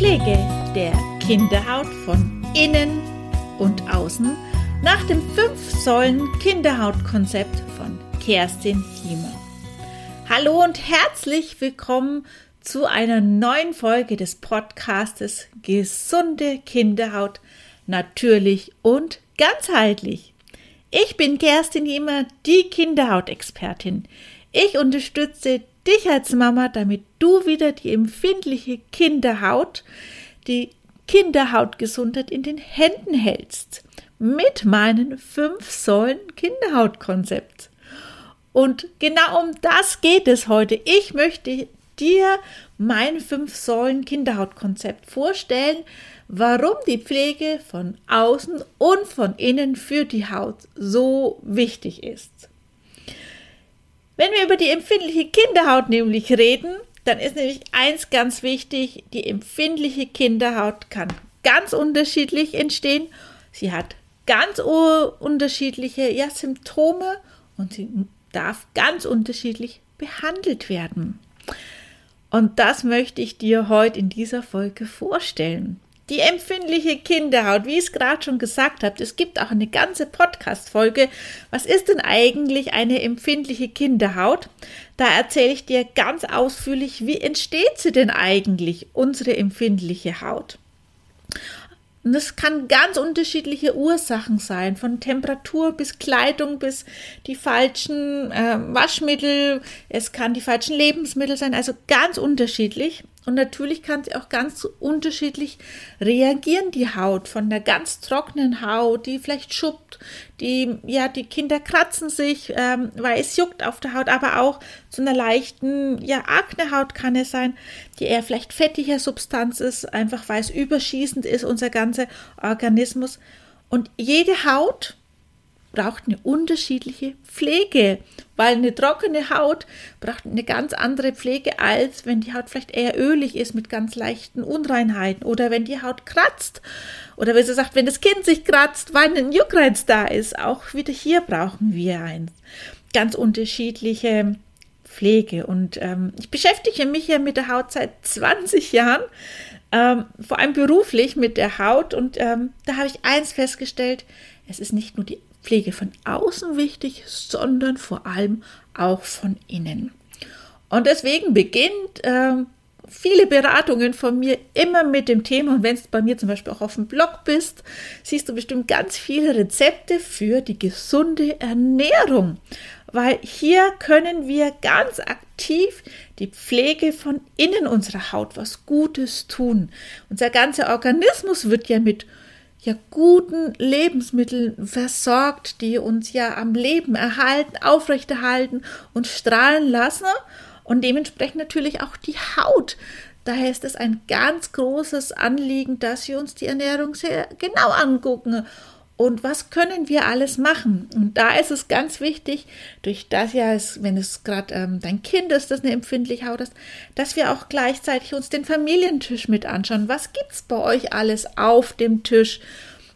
Pflege der Kinderhaut von innen und außen nach dem 5-Säulen-Kinderhautkonzept von Kerstin Hiemer. Hallo und herzlich willkommen zu einer neuen Folge des Podcastes Gesunde Kinderhaut, natürlich und ganzheitlich. Ich bin Kerstin Hiemer, die Kinderhautexpertin. Ich unterstütze dich als Mama, damit du wieder die empfindliche Kinderhaut, die Kinderhautgesundheit in den Händen hältst. Mit meinen fünf Säulen Kinderhautkonzept. Und genau um das geht es heute. Ich möchte dir mein fünf Säulen Kinderhautkonzept vorstellen, warum die Pflege von außen und von innen für die Haut so wichtig ist. Wenn wir über die empfindliche Kinderhaut nämlich reden, dann ist nämlich eins ganz wichtig, die empfindliche Kinderhaut kann ganz unterschiedlich entstehen. Sie hat ganz unterschiedliche ja, Symptome und sie darf ganz unterschiedlich behandelt werden. Und das möchte ich dir heute in dieser Folge vorstellen. Die empfindliche Kinderhaut, wie ich es gerade schon gesagt habe, es gibt auch eine ganze Podcast-Folge. Was ist denn eigentlich eine empfindliche Kinderhaut? Da erzähle ich dir ganz ausführlich, wie entsteht sie denn eigentlich, unsere empfindliche Haut. Und es kann ganz unterschiedliche Ursachen sein, von Temperatur bis Kleidung bis die falschen äh, Waschmittel. Es kann die falschen Lebensmittel sein, also ganz unterschiedlich. Und natürlich kann sie auch ganz unterschiedlich reagieren, die Haut. Von der ganz trockenen Haut, die vielleicht schuppt, die, ja, die Kinder kratzen sich, ähm, weil es juckt auf der Haut, aber auch zu einer leichten, ja, Aknehaut kann es sein, die eher vielleicht fettiger Substanz ist, einfach weil es überschießend ist, unser ganzer Organismus. Und jede Haut braucht eine unterschiedliche Pflege, weil eine trockene Haut braucht eine ganz andere Pflege, als wenn die Haut vielleicht eher ölig ist mit ganz leichten Unreinheiten oder wenn die Haut kratzt oder wie sie sagt, wenn das Kind sich kratzt, weil ein Juckreiz da ist. Auch wieder hier brauchen wir eins. Ganz unterschiedliche Pflege und ähm, ich beschäftige mich ja mit der Haut seit 20 Jahren. Ähm, vor allem beruflich mit der Haut und ähm, da habe ich eins festgestellt, es ist nicht nur die Pflege von außen wichtig, sondern vor allem auch von innen. Und deswegen beginnt äh, viele Beratungen von mir immer mit dem Thema, und wenn du bei mir zum Beispiel auch auf dem Blog bist, siehst du bestimmt ganz viele Rezepte für die gesunde Ernährung. Weil hier können wir ganz aktiv die Pflege von innen unserer Haut was Gutes tun. Unser ganzer Organismus wird ja mit ja guten Lebensmitteln versorgt, die uns ja am Leben erhalten, aufrechterhalten und strahlen lassen und dementsprechend natürlich auch die Haut. Daher ist es ein ganz großes Anliegen, dass wir uns die Ernährung sehr genau angucken und was können wir alles machen? Und da ist es ganz wichtig, durch das ja, es, wenn es gerade ähm, dein Kind ist, das eine empfindliche Haut ist, dass wir auch gleichzeitig uns den Familientisch mit anschauen. Was gibt es bei euch alles auf dem Tisch?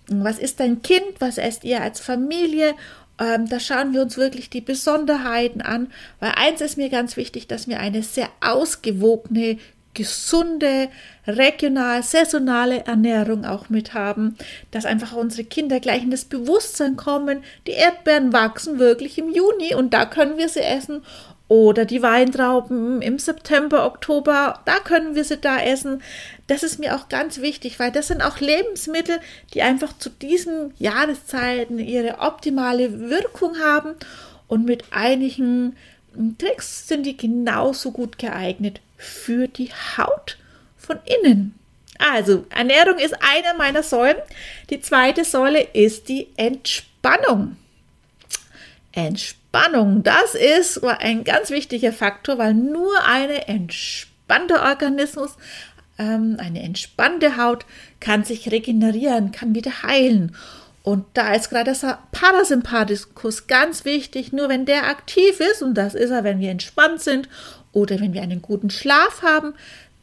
Was ist dein Kind? Was esst ihr als Familie? Ähm, da schauen wir uns wirklich die Besonderheiten an, weil eins ist mir ganz wichtig, dass wir eine sehr ausgewogene, gesunde, regional, saisonale Ernährung auch mit haben, dass einfach unsere Kinder gleich in das Bewusstsein kommen, die Erdbeeren wachsen wirklich im Juni und da können wir sie essen oder die Weintrauben im September, Oktober, da können wir sie da essen. Das ist mir auch ganz wichtig, weil das sind auch Lebensmittel, die einfach zu diesen Jahreszeiten ihre optimale Wirkung haben und mit einigen Tricks sind die genauso gut geeignet für die Haut von innen. Also, Ernährung ist eine meiner Säulen. Die zweite Säule ist die Entspannung. Entspannung, das ist ein ganz wichtiger Faktor, weil nur eine entspannte Organismus, ähm, eine entspannte Haut kann sich regenerieren, kann wieder heilen. Und da ist gerade der Parasympathikus ganz wichtig. Nur wenn der aktiv ist, und das ist er, wenn wir entspannt sind oder wenn wir einen guten Schlaf haben,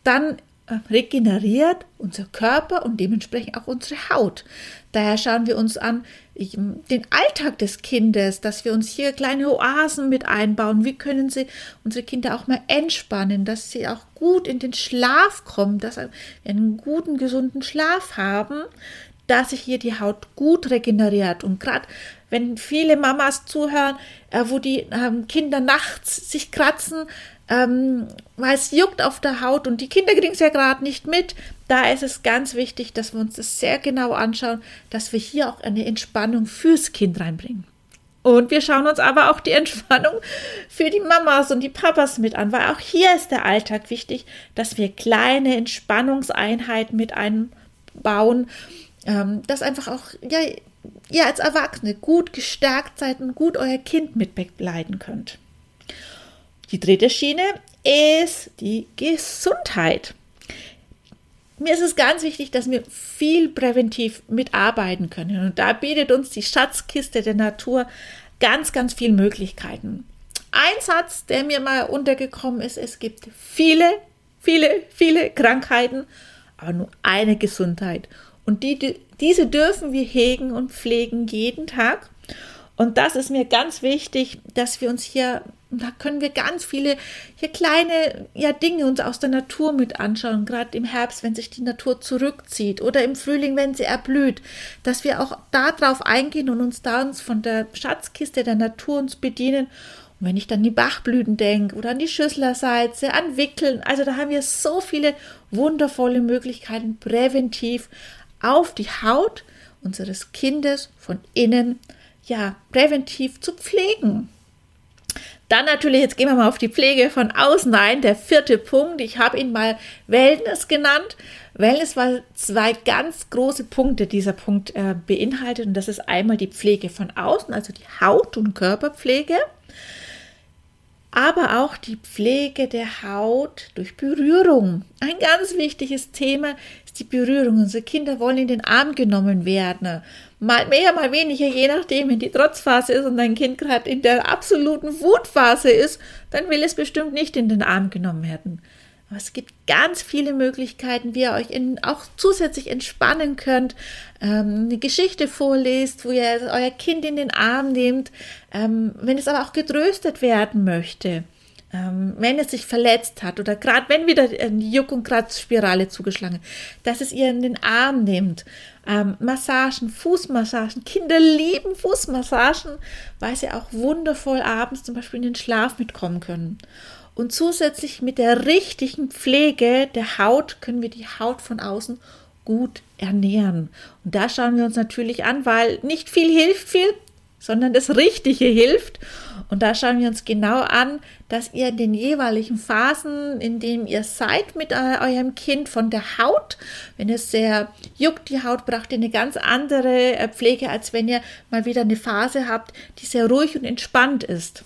dann äh, regeneriert unser Körper und dementsprechend auch unsere Haut. Daher schauen wir uns an den Alltag des Kindes, dass wir uns hier kleine Oasen mit einbauen. Wie können sie unsere Kinder auch mal entspannen, dass sie auch gut in den Schlaf kommen, dass wir einen guten, gesunden Schlaf haben, dass sich hier die Haut gut regeneriert. Und gerade wenn viele Mamas zuhören, äh, wo die ähm, Kinder nachts sich kratzen, ähm, weil es juckt auf der Haut und die Kinder kriegen es ja gerade nicht mit. Da ist es ganz wichtig, dass wir uns das sehr genau anschauen, dass wir hier auch eine Entspannung fürs Kind reinbringen. Und wir schauen uns aber auch die Entspannung für die Mamas und die Papas mit an, weil auch hier ist der Alltag wichtig, dass wir kleine Entspannungseinheiten mit einbauen, ähm, dass einfach auch, ja, ihr als Erwachsene gut gestärkt seid und gut euer Kind mit begleiten könnt. Die dritte Schiene ist die Gesundheit. Mir ist es ganz wichtig, dass wir viel präventiv mitarbeiten können. Und da bietet uns die Schatzkiste der Natur ganz, ganz viele Möglichkeiten. Ein Satz, der mir mal untergekommen ist, es gibt viele, viele, viele Krankheiten, aber nur eine Gesundheit. Und die, diese dürfen wir hegen und pflegen jeden Tag. Und das ist mir ganz wichtig, dass wir uns hier, da können wir ganz viele hier kleine ja, Dinge uns aus der Natur mit anschauen, gerade im Herbst, wenn sich die Natur zurückzieht oder im Frühling, wenn sie erblüht, dass wir auch darauf eingehen und uns da uns von der Schatzkiste der Natur uns bedienen. Und wenn ich dann an die Bachblüten denke oder an die Schüsslersalze, an Wickeln, also da haben wir so viele wundervolle Möglichkeiten präventiv auf die Haut unseres Kindes von innen ja, präventiv zu pflegen. Dann natürlich, jetzt gehen wir mal auf die Pflege von außen ein. Der vierte Punkt, ich habe ihn mal Wellness genannt. Wellness war zwei ganz große Punkte, dieser Punkt äh, beinhaltet. Und das ist einmal die Pflege von außen, also die Haut- und Körperpflege aber auch die Pflege der Haut durch Berührung. Ein ganz wichtiges Thema ist die Berührung. Unsere Kinder wollen in den Arm genommen werden. Mal mehr, mal weniger, je nachdem, wenn die Trotzphase ist und dein Kind gerade in der absoluten Wutphase ist, dann will es bestimmt nicht in den Arm genommen werden. Aber es gibt ganz viele Möglichkeiten, wie ihr euch in, auch zusätzlich entspannen könnt, ähm, eine Geschichte vorlest, wo ihr euer Kind in den Arm nehmt, ähm, wenn es aber auch getröstet werden möchte, ähm, wenn es sich verletzt hat oder gerade wenn wieder eine Juck- und Kratzspirale zugeschlagen, dass es ihr in den Arm nimmt. Ähm, Massagen, Fußmassagen. Kinder lieben Fußmassagen, weil sie auch wundervoll abends zum Beispiel in den Schlaf mitkommen können. Und zusätzlich mit der richtigen Pflege der Haut können wir die Haut von außen gut ernähren. Und da schauen wir uns natürlich an, weil nicht viel hilft viel, sondern das Richtige hilft. Und da schauen wir uns genau an, dass ihr in den jeweiligen Phasen, in denen ihr seid mit eurem Kind von der Haut, wenn es sehr juckt, die Haut braucht ihr eine ganz andere äh, Pflege, als wenn ihr mal wieder eine Phase habt, die sehr ruhig und entspannt ist.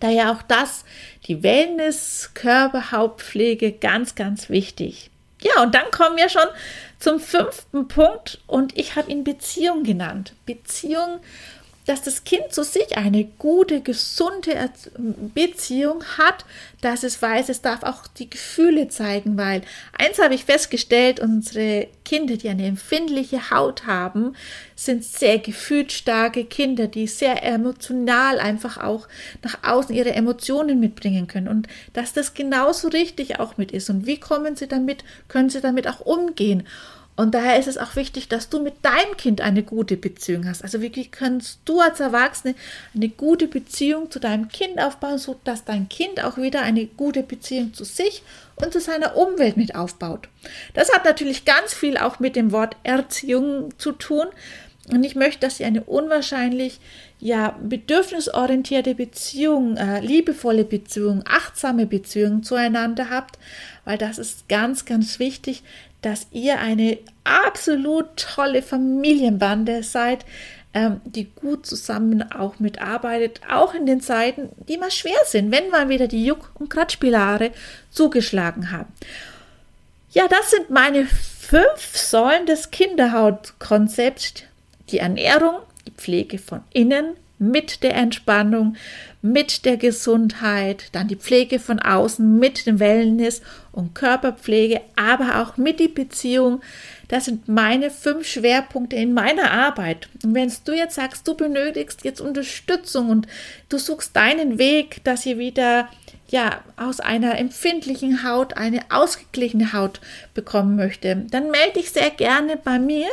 Daher auch das, die Wellness, Körper, Hautpflege, ganz, ganz wichtig. Ja, und dann kommen wir schon zum fünften Punkt und ich habe ihn Beziehung genannt. Beziehung dass das Kind zu sich eine gute, gesunde Beziehung hat, dass es weiß, es darf auch die Gefühle zeigen, weil eins habe ich festgestellt, unsere Kinder, die eine empfindliche Haut haben, sind sehr gefühlsstarke Kinder, die sehr emotional einfach auch nach außen ihre Emotionen mitbringen können. Und dass das genauso richtig auch mit ist. Und wie kommen sie damit, können sie damit auch umgehen und daher ist es auch wichtig, dass du mit deinem Kind eine gute Beziehung hast. Also wie kannst du als Erwachsene eine gute Beziehung zu deinem Kind aufbauen, so dass dein Kind auch wieder eine gute Beziehung zu sich und zu seiner Umwelt mit aufbaut. Das hat natürlich ganz viel auch mit dem Wort Erziehung zu tun. Und ich möchte, dass ihr eine unwahrscheinlich ja bedürfnisorientierte Beziehung, äh, liebevolle Beziehung, achtsame Beziehung zueinander habt, weil das ist ganz, ganz wichtig, dass ihr eine absolut tolle Familienbande seid, ähm, die gut zusammen auch mitarbeitet, auch in den Zeiten, die mal schwer sind, wenn mal wieder die Juck- und Kratzspirale zugeschlagen haben. Ja, das sind meine fünf Säulen des Kinderhautkonzepts. Die Ernährung, die Pflege von innen, mit der Entspannung, mit der Gesundheit, dann die Pflege von außen, mit dem Wellness und Körperpflege, aber auch mit die Beziehung. Das sind meine fünf Schwerpunkte in meiner Arbeit. Und wenn du jetzt sagst, du benötigst jetzt Unterstützung und du suchst deinen Weg, dass ihr wieder ja aus einer empfindlichen Haut eine ausgeglichene Haut bekommen möchte, dann melde dich sehr gerne bei mir.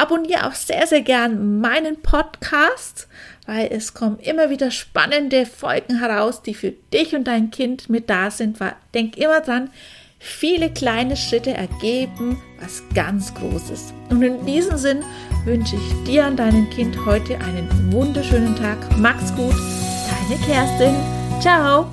Abonniere auch sehr, sehr gern meinen Podcast, weil es kommen immer wieder spannende Folgen heraus, die für dich und dein Kind mit da sind. Denk immer dran, viele kleine Schritte ergeben was ganz Großes. Und in diesem Sinn wünsche ich dir und deinem Kind heute einen wunderschönen Tag. Mach's gut, deine Kerstin. Ciao.